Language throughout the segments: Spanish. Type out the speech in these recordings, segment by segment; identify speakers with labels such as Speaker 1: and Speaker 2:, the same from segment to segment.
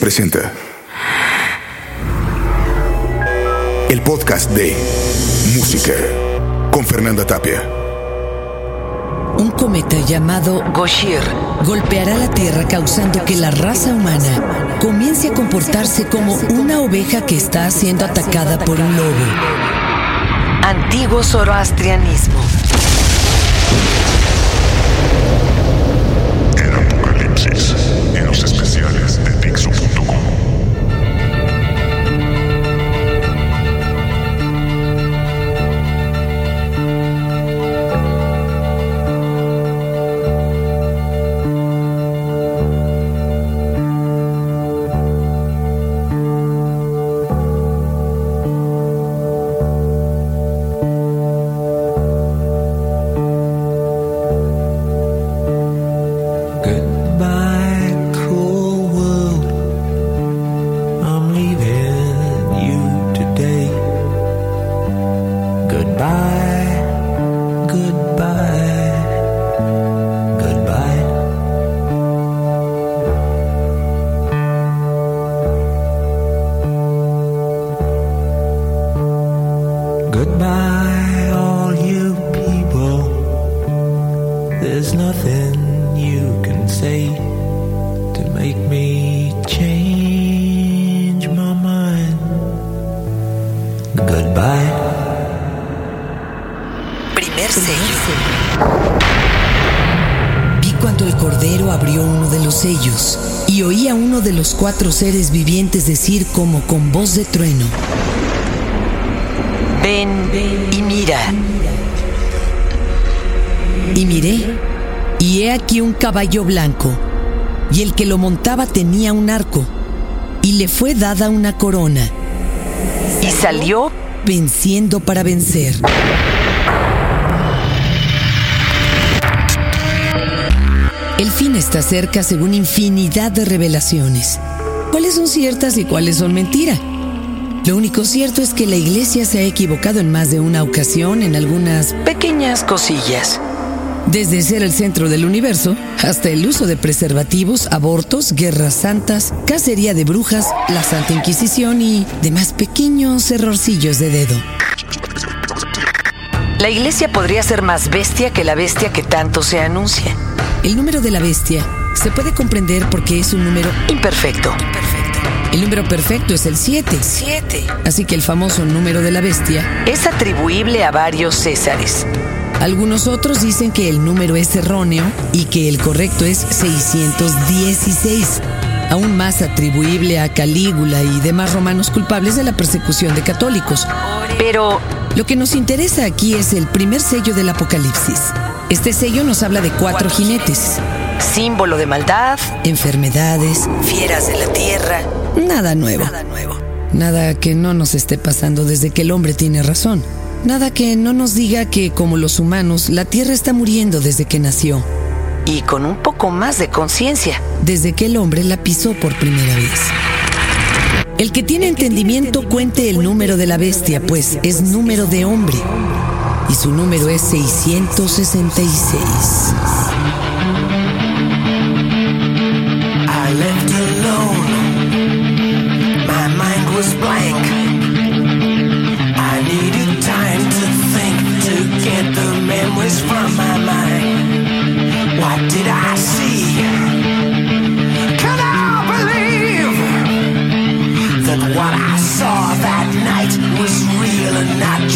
Speaker 1: Presenta el podcast de Música con Fernanda Tapia.
Speaker 2: Un cometa llamado Goshir golpeará la Tierra causando que la raza humana comience a comportarse como una oveja que está siendo atacada por un lobo. Antiguo zoroastrianismo. Uno de los cuatro seres vivientes decir como con voz de trueno. Ven y mira. Y miré, y he aquí un caballo blanco, y el que lo montaba tenía un arco, y le fue dada una corona, y salió venciendo para vencer. El fin está cerca según infinidad de revelaciones. ¿Cuáles son ciertas y cuáles son mentira? Lo único cierto es que la iglesia se ha equivocado en más de una ocasión en algunas pequeñas cosillas. Desde ser el centro del universo hasta el uso de preservativos, abortos, guerras santas, cacería de brujas, la Santa Inquisición y demás pequeños errorcillos de dedo. La iglesia podría ser más bestia que la bestia que tanto se anuncia. El número de la bestia se puede comprender porque es un número imperfecto. El número perfecto es el 7. 7. Así que el famoso número de la bestia es atribuible a varios Césares. Algunos otros dicen que el número es erróneo y que el correcto es 616, aún más atribuible a Calígula y demás romanos culpables de la persecución de católicos. Pero lo que nos interesa aquí es el primer sello del Apocalipsis. Este sello nos habla de cuatro jinetes. Símbolo de maldad, enfermedades, fieras de la tierra. Nada nuevo. Nada nuevo. Nada que no nos esté pasando desde que el hombre tiene razón. Nada que no nos diga que, como los humanos, la tierra está muriendo desde que nació. Y con un poco más de conciencia. Desde que el hombre la pisó por primera vez. El que tiene entendimiento cuente el número de la bestia, pues es número de hombre. Y su número es 666.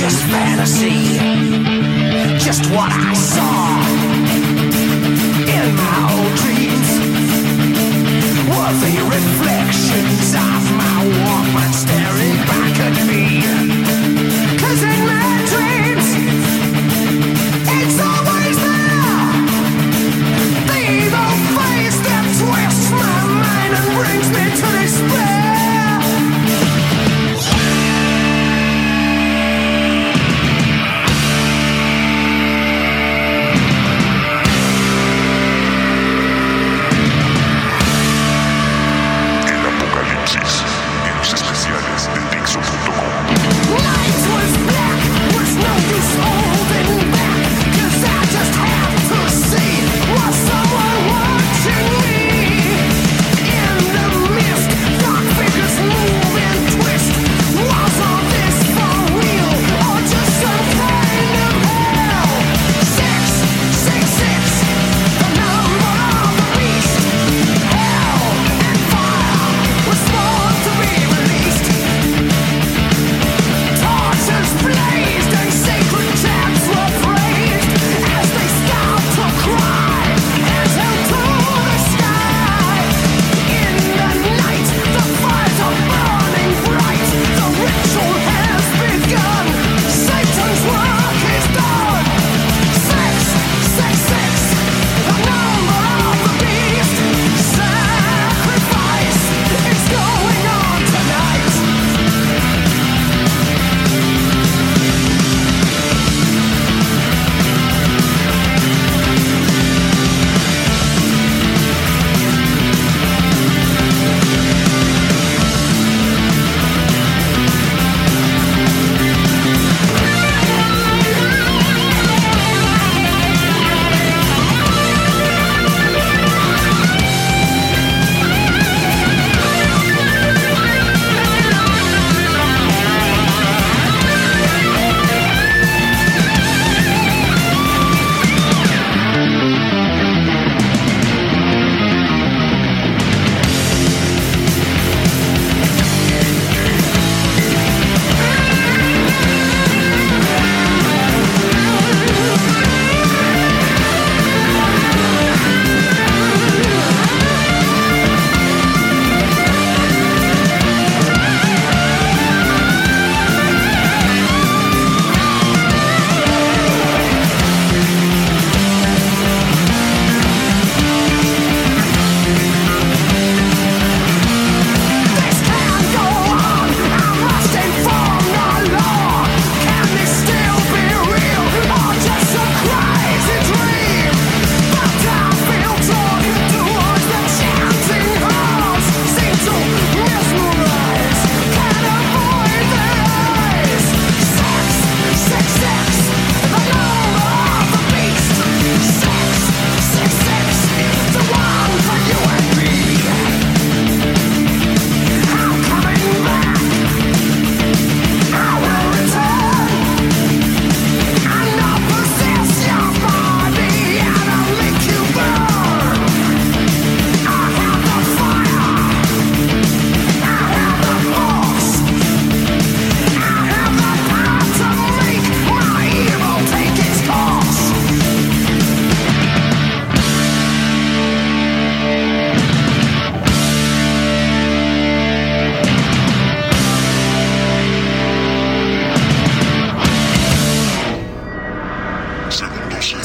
Speaker 3: Just fantasy? Just what I saw in my old dreams were the reflections of my Walkman staring back at me.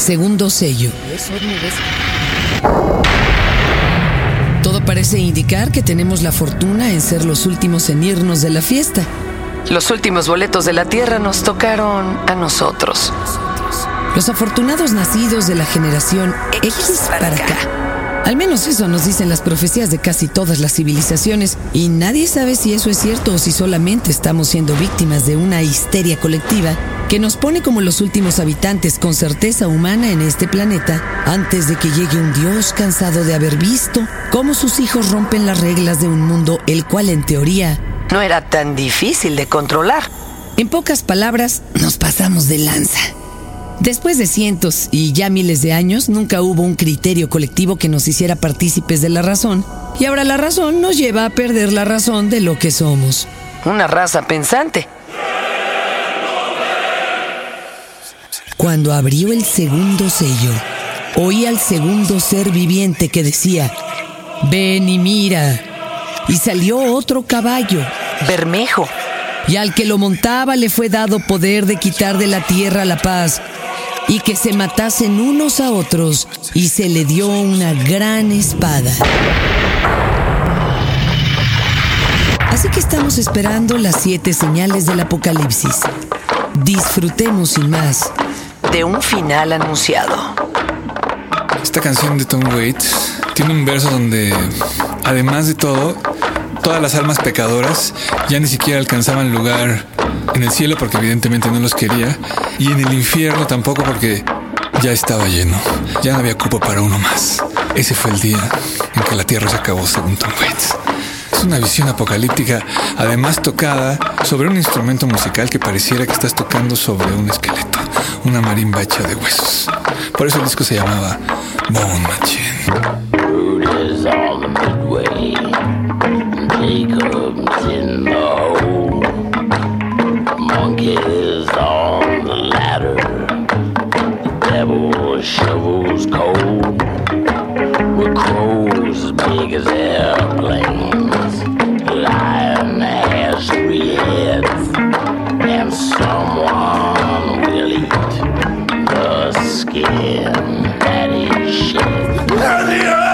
Speaker 2: Segundo sello. Todo parece indicar que tenemos la fortuna en ser los últimos en irnos de la fiesta. Los últimos boletos de la Tierra nos tocaron a nosotros. Los afortunados nacidos de la generación X para acá. Al menos eso nos dicen las profecías de casi todas las civilizaciones y nadie sabe si eso es cierto o si solamente estamos siendo víctimas de una histeria colectiva que nos pone como los últimos habitantes con certeza humana en este planeta antes de que llegue un Dios cansado de haber visto cómo sus hijos rompen las reglas de un mundo el cual en teoría no era tan difícil de controlar. En pocas palabras, nos pasamos de lanza. Después de cientos y ya miles de años, nunca hubo un criterio colectivo que nos hiciera partícipes de la razón, y ahora la razón nos lleva a perder la razón de lo que somos. Una raza pensante. Cuando abrió el segundo sello, oí al segundo ser viviente que decía, ven y mira. Y salió otro caballo, Bermejo, y al que lo montaba le fue dado poder de quitar de la tierra la paz y que se matasen unos a otros y se le dio una gran espada. Así que estamos esperando las siete señales del apocalipsis. Disfrutemos sin más de un final anunciado.
Speaker 4: Esta canción de Tom Waits tiene un verso donde, además de todo, todas las almas pecadoras ya ni siquiera alcanzaban lugar en el cielo porque evidentemente no los quería y en el infierno tampoco porque ya estaba lleno, ya no había cupo para uno más. Ese fue el día en que la tierra se acabó según Tom Waits. Es una visión apocalíptica, además tocada sobre un instrumento musical que pareciera que estás tocando sobre un esqueleto, una marimba hecha de huesos. Por eso el disco se llamaba Bone Machine. Big as airplanes. Lion has three heads. And someone will eat the skin that that is shed.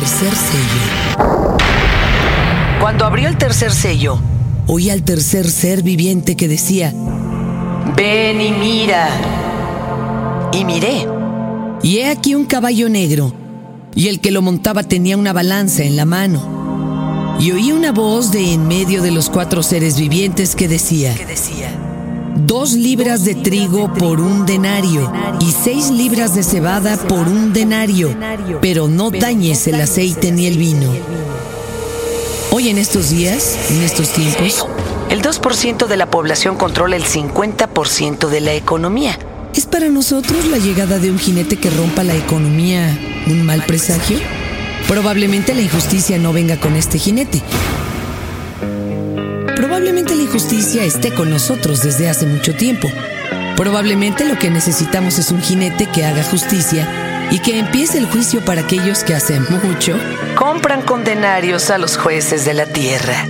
Speaker 2: Tercer sello. Cuando abrió el tercer sello, oí al tercer ser viviente que decía, Ven y mira. Y miré. Y he aquí un caballo negro, y el que lo montaba tenía una balanza en la mano. Y oí una voz de en medio de los cuatro seres vivientes que decía, dos libras de trigo por un denario y seis libras de cebada por un denario, pero no dañes el aceite ni el vino. Hoy en estos días, en estos tiempos, el 2% de la población controla el 50% de la economía. ¿Es para nosotros la llegada de un jinete que rompa la economía un mal presagio? Probablemente la injusticia no venga con este jinete. Probablemente la injusticia esté con nosotros desde hace mucho tiempo. Probablemente lo que necesitamos es un jinete que haga justicia y que empiece el juicio para aquellos que hacen mucho compran condenarios a los jueces de la tierra.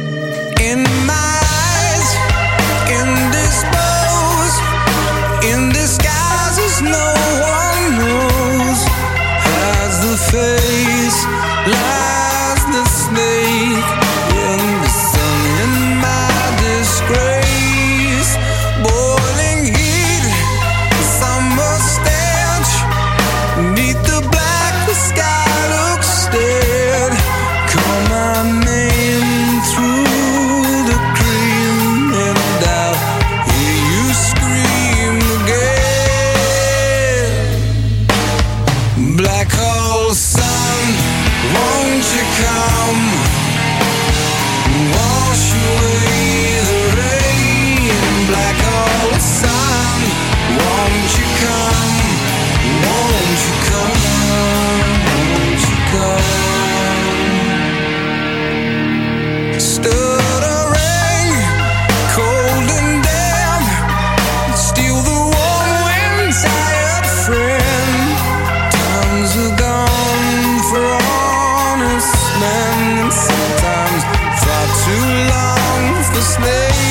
Speaker 3: snake.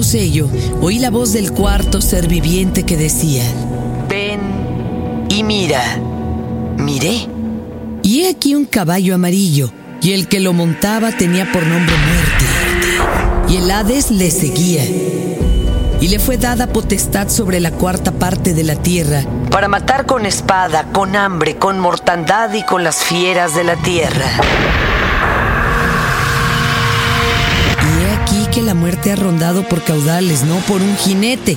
Speaker 2: cuarto sello, oí la voz del cuarto ser viviente que decía, Ven y mira. Miré. Y he aquí un caballo amarillo, y el que lo montaba tenía por nombre muerte. Y el Hades le seguía. Y le fue dada potestad sobre la cuarta parte de la tierra, para matar con espada, con hambre, con mortandad y con las fieras de la tierra. que la muerte ha rondado por caudales, no por un jinete,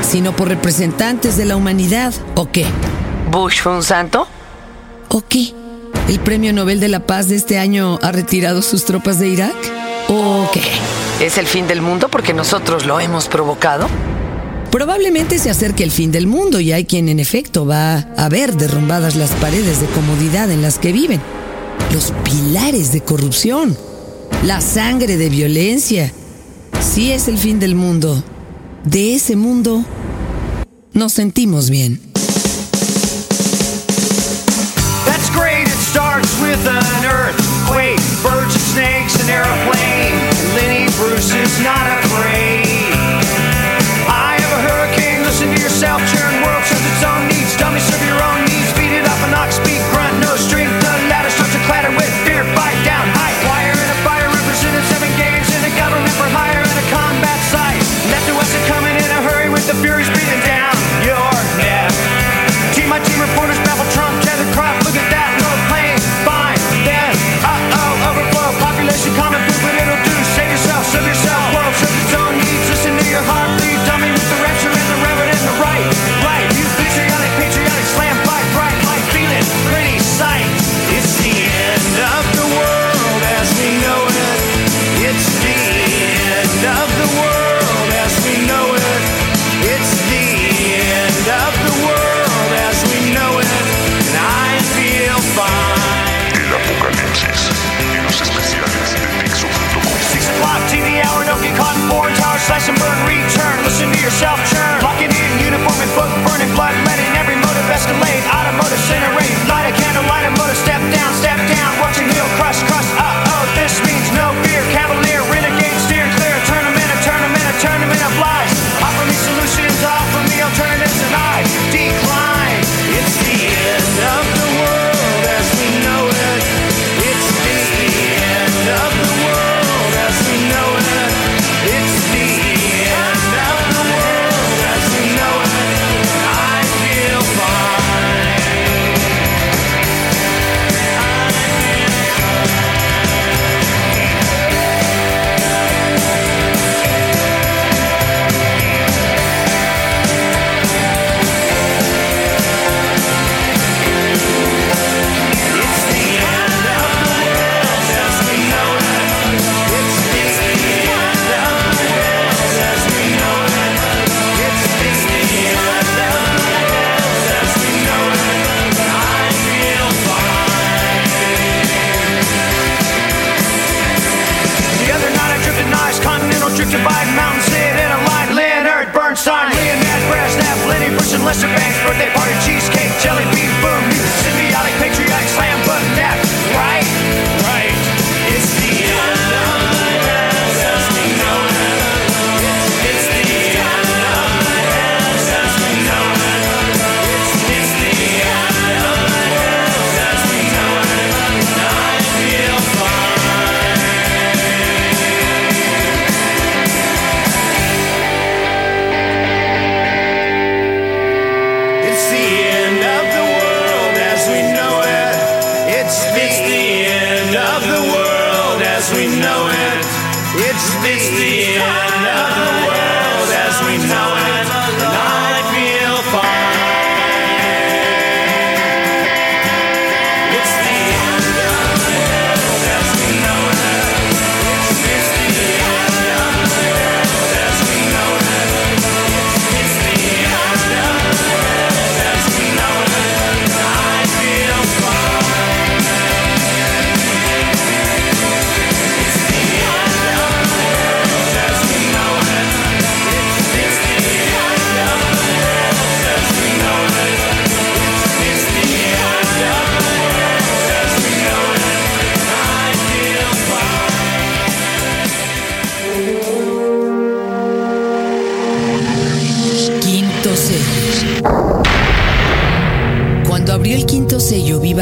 Speaker 2: sino por representantes de la humanidad, ¿o qué? ¿Bush fue un santo? ¿O qué? ¿El premio Nobel de la Paz de este año ha retirado sus tropas de Irak? ¿O qué? ¿Es el fin del mundo porque nosotros lo hemos provocado? Probablemente se acerque el fin del mundo y hay quien en efecto va a ver derrumbadas las paredes de comodidad en las que viven, los pilares de corrupción, la sangre de violencia si es el fin del mundo, de ese mundo nos sentimos bien.
Speaker 5: That's great, it starts with an earthquake, birds and snakes, an airplane. Lenny Bruce is not a we know it. It's the, it's the end of the world as we know it.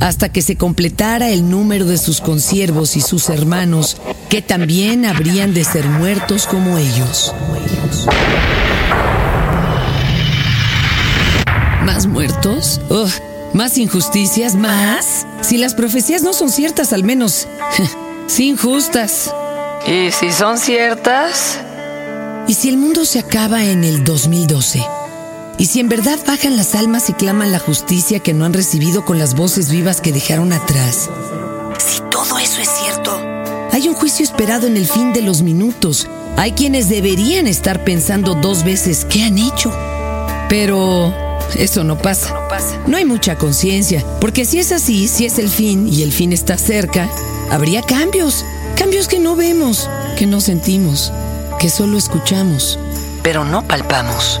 Speaker 2: hasta que se completara el número de sus consiervos y sus hermanos, que también habrían de ser muertos como ellos. ¿Más muertos? ¿Más injusticias? ¿Más? Si las profecías no son ciertas, al menos, sin justas. ¿Y si son ciertas? ¿Y si el mundo se acaba en el 2012? Y si en verdad bajan las almas y claman la justicia que no han recibido con las voces vivas que dejaron atrás. Si todo eso es cierto. Hay un juicio esperado en el fin de los minutos. Hay quienes deberían estar pensando dos veces qué han hecho. Pero eso no pasa. No hay mucha conciencia, porque si es así, si es el fin y el fin está cerca, habría cambios. Cambios que no vemos, que no sentimos, que solo escuchamos, pero no palpamos.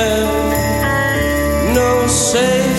Speaker 6: no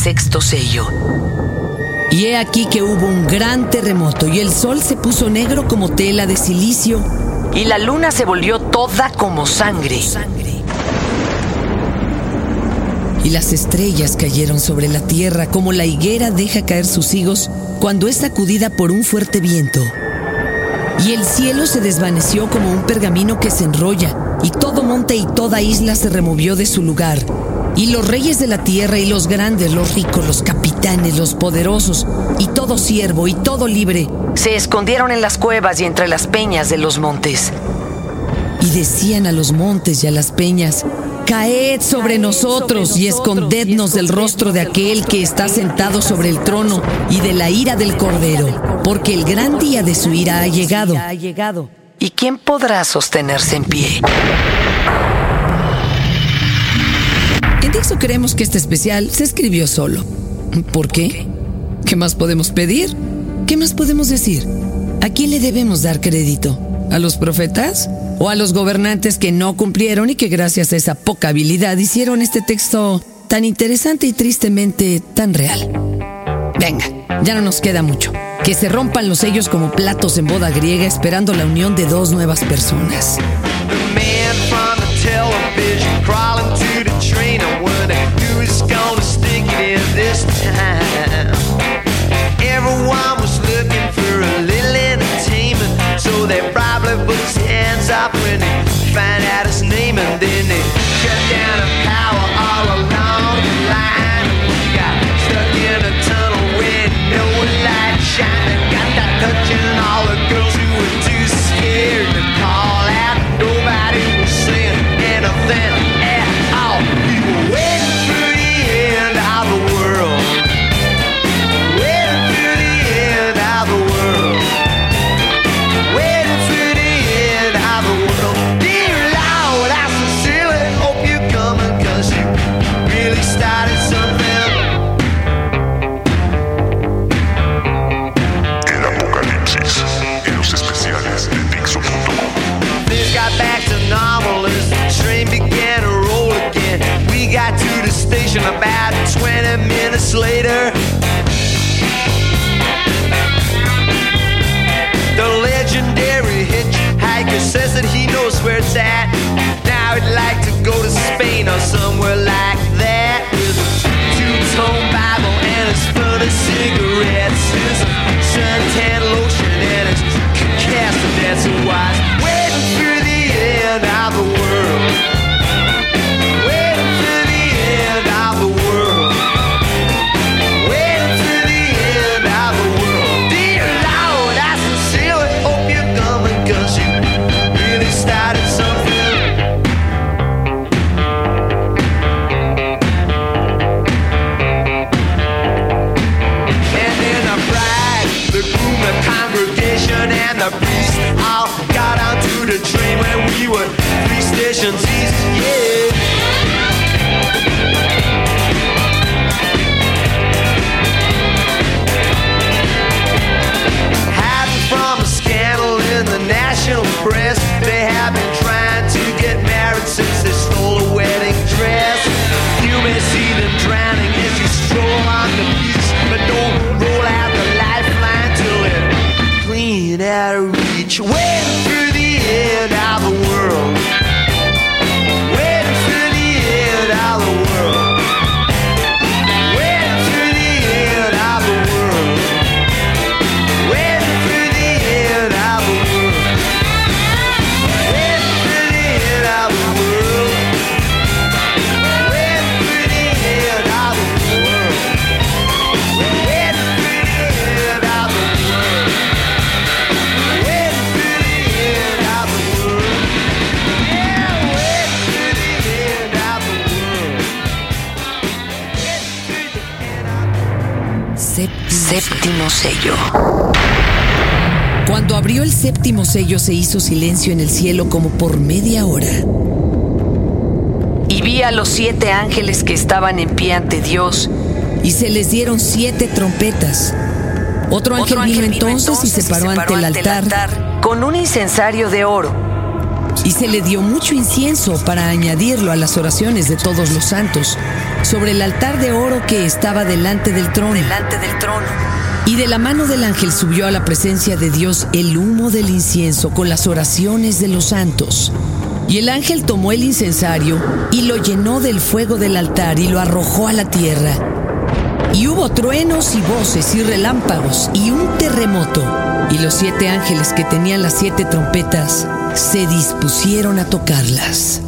Speaker 7: sexto sello.
Speaker 2: Y he aquí que hubo un gran terremoto y el sol se puso negro como tela de silicio.
Speaker 7: Y la luna se volvió toda como sangre.
Speaker 2: Y las estrellas cayeron sobre la tierra como la higuera deja caer sus higos cuando es sacudida por un fuerte viento. Y el cielo se desvaneció como un pergamino que se enrolla, y todo monte y toda isla se removió de su lugar. Y los reyes de la tierra y los grandes, los ricos, los capitanes, los poderosos, y todo siervo y todo libre,
Speaker 7: Se escondieron en las cuevas y entre las peñas de los montes.
Speaker 2: y decían a los montes y a las peñas, Caed sobre nosotros y escondednos del rostro de aquel que está sentado sobre el trono y de la ira del cordero, porque el gran día de su ira ha llegado.
Speaker 7: ¿Y quién podrá sostenerse en pie?
Speaker 2: En Dixo creemos que este especial se escribió solo. ¿Por qué? ¿Qué más podemos pedir? ¿Qué más podemos decir? ¿A quién le debemos dar crédito? ¿A los profetas? ¿O a los gobernantes que no cumplieron y que gracias a esa poca habilidad hicieron este texto tan interesante y tristemente tan real? Venga, ya no nos queda mucho. Que se rompan los sellos como platos en boda griega esperando la unión de dos nuevas personas.
Speaker 5: Up they find out his name, and then they shut down the power all along the line. We got stuck in a tunnel with no light shining. Got that touching all the girls who were too the priest all got onto the train when we were three stations east. Yeah.
Speaker 8: Séptimo sello.
Speaker 2: Cuando abrió el séptimo sello se hizo silencio en el cielo como por media hora.
Speaker 8: Y vi a los siete ángeles que estaban en pie ante Dios.
Speaker 2: Y se les dieron siete trompetas. Otro ángel, vino, entonces y se paró ante el altar
Speaker 8: con un incensario de oro.
Speaker 2: Y se le dio mucho incienso para añadirlo a las oraciones de todos los santos sobre el altar de oro que estaba delante del trono.
Speaker 8: delante del trono.
Speaker 2: Y de la mano del ángel subió a la presencia de Dios el humo del incienso con las oraciones de los santos. Y el ángel tomó el incensario y lo llenó del fuego del altar y lo arrojó a la tierra. Y hubo truenos y voces y relámpagos y un terremoto. Y los siete ángeles que tenían las siete trompetas se dispusieron a tocarlas.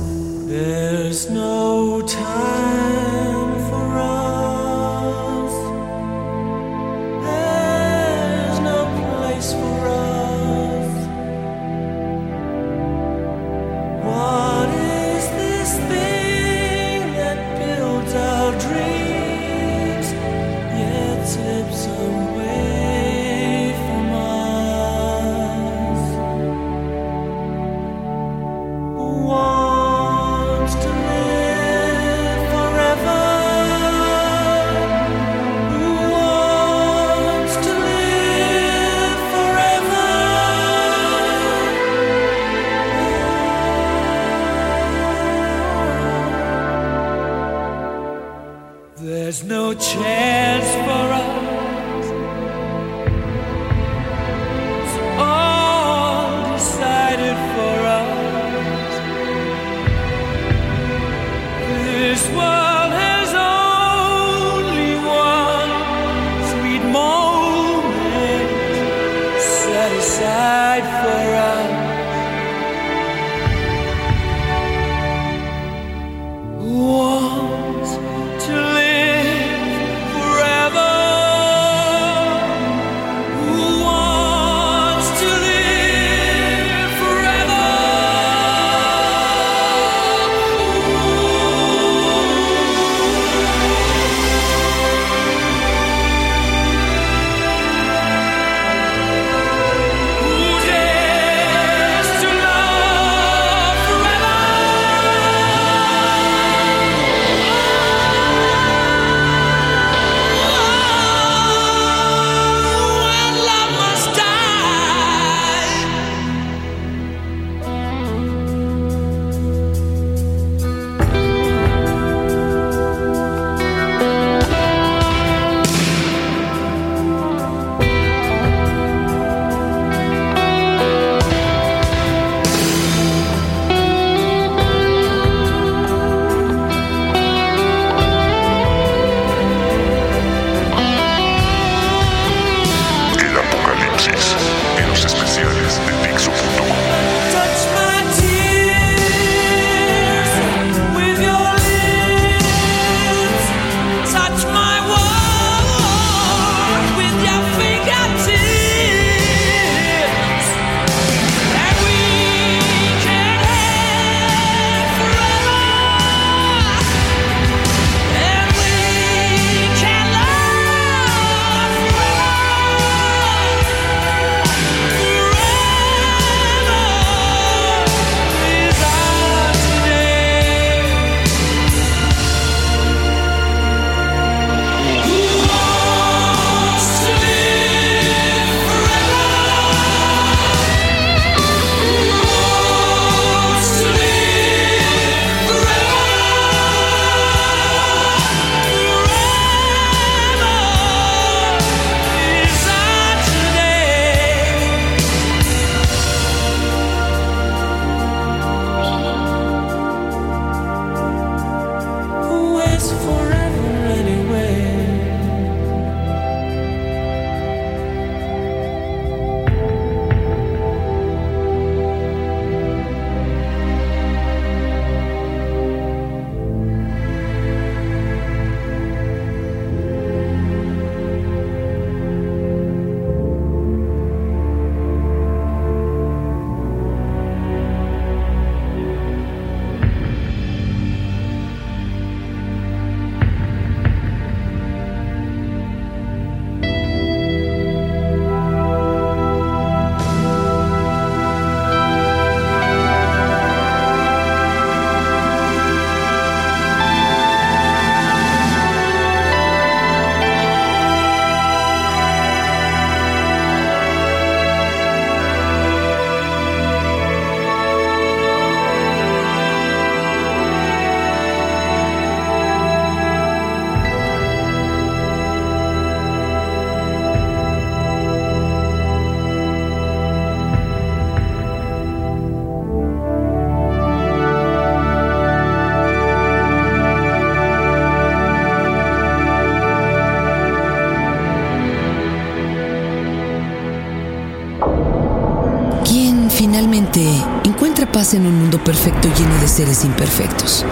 Speaker 2: Seres imperfectos?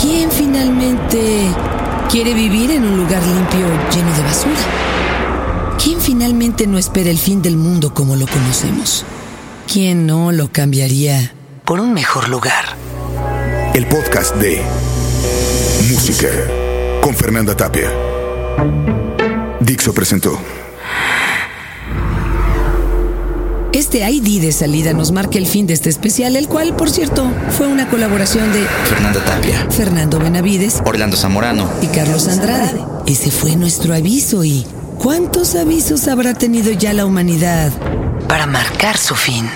Speaker 2: ¿Quién finalmente quiere vivir en un lugar limpio lleno de basura? ¿Quién finalmente no espera el fin del mundo como lo conocemos? ¿Quién no lo cambiaría por un mejor lugar?
Speaker 1: El podcast de Música con Fernanda Tapia. Dixo presentó.
Speaker 2: Este ID de salida nos marca el fin de este especial, el cual, por cierto, fue una colaboración de
Speaker 9: Fernanda Tapia,
Speaker 2: Fernando Benavides
Speaker 9: Orlando Zamorano.
Speaker 2: y Carlos Andrade. Ese fue nuestro aviso y ¿cuántos avisos habrá tenido ya la humanidad para marcar su fin?